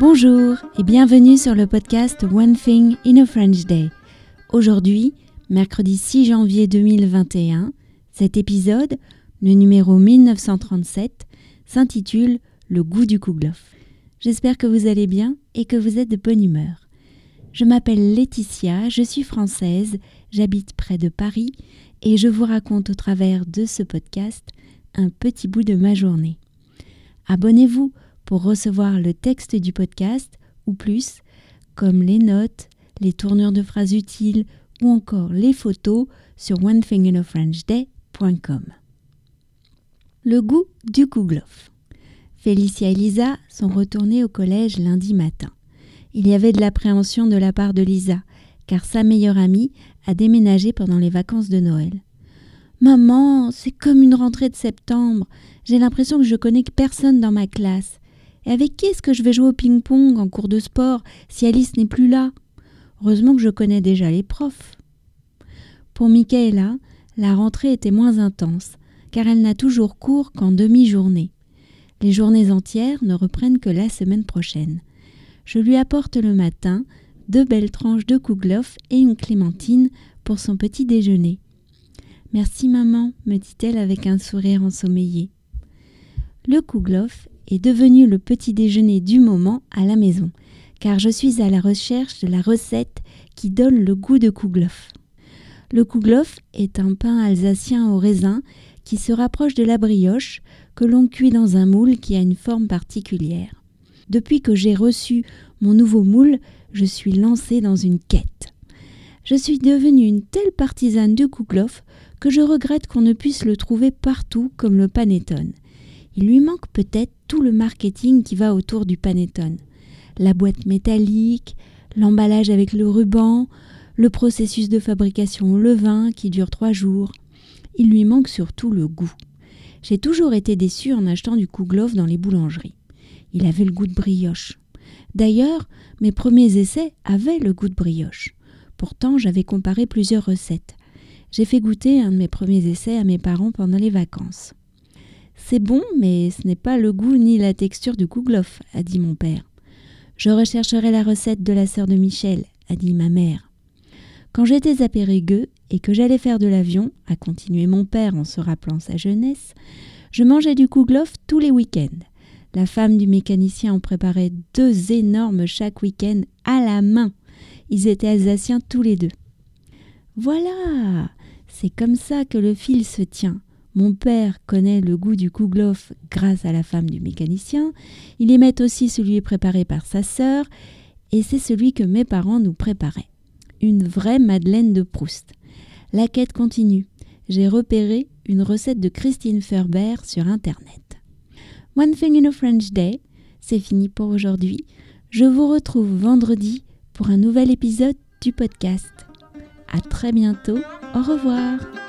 Bonjour et bienvenue sur le podcast One Thing in a French Day. Aujourd'hui, mercredi 6 janvier 2021, cet épisode, le numéro 1937, s'intitule Le goût du kouglof. J'espère que vous allez bien et que vous êtes de bonne humeur. Je m'appelle Laetitia, je suis française, j'habite près de Paris et je vous raconte au travers de ce podcast un petit bout de ma journée. Abonnez-vous pour recevoir le texte du podcast ou plus, comme les notes, les tournures de phrases utiles ou encore les photos sur onethinginafrenchday.com. Le goût du kouglof. Félicia et Lisa sont retournées au collège lundi matin. Il y avait de l'appréhension de la part de Lisa, car sa meilleure amie a déménagé pendant les vacances de Noël. Maman, c'est comme une rentrée de septembre. J'ai l'impression que je connais personne dans ma classe. Et avec qui est-ce que je vais jouer au ping-pong en cours de sport si Alice n'est plus là? Heureusement que je connais déjà les profs. Pour Michaela, la rentrée était moins intense, car elle n'a toujours cours qu'en demi-journée. Les journées entières ne reprennent que la semaine prochaine. Je lui apporte le matin deux belles tranches de kouglof et une clémentine pour son petit déjeuner. Merci maman, me dit-elle avec un sourire ensommeillé. Le kouglof est devenu le petit déjeuner du moment à la maison, car je suis à la recherche de la recette qui donne le goût de kouglof. Le kouglof est un pain alsacien au raisin qui se rapproche de la brioche que l'on cuit dans un moule qui a une forme particulière. Depuis que j'ai reçu mon nouveau moule, je suis lancée dans une quête. Je suis devenue une telle partisane du kouglof que je regrette qu'on ne puisse le trouver partout comme le panettone. Il lui manque peut-être tout le marketing qui va autour du panettone. La boîte métallique, l'emballage avec le ruban, le processus de fabrication au levain qui dure trois jours. Il lui manque surtout le goût. J'ai toujours été déçue en achetant du kouglof dans les boulangeries. Il avait le goût de brioche. D'ailleurs, mes premiers essais avaient le goût de brioche. Pourtant, j'avais comparé plusieurs recettes. J'ai fait goûter un de mes premiers essais à mes parents pendant les vacances. C'est bon, mais ce n'est pas le goût ni la texture du kouglof, a dit mon père. Je rechercherai la recette de la sœur de Michel, a dit ma mère. Quand j'étais à Périgueux et que j'allais faire de l'avion, a continué mon père en se rappelant sa jeunesse, je mangeais du kouglof tous les week-ends. La femme du mécanicien en préparait deux énormes chaque week-end à la main. Ils étaient alsaciens tous les deux. Voilà, c'est comme ça que le fil se tient. Mon père connaît le goût du kouglof grâce à la femme du mécanicien. Il aimait aussi celui préparé par sa sœur, et c'est celui que mes parents nous préparaient. Une vraie Madeleine de Proust. La quête continue. J'ai repéré une recette de Christine Ferber sur Internet. One Thing in a French Day, c'est fini pour aujourd'hui. Je vous retrouve vendredi pour un nouvel épisode du podcast. À très bientôt. Au revoir.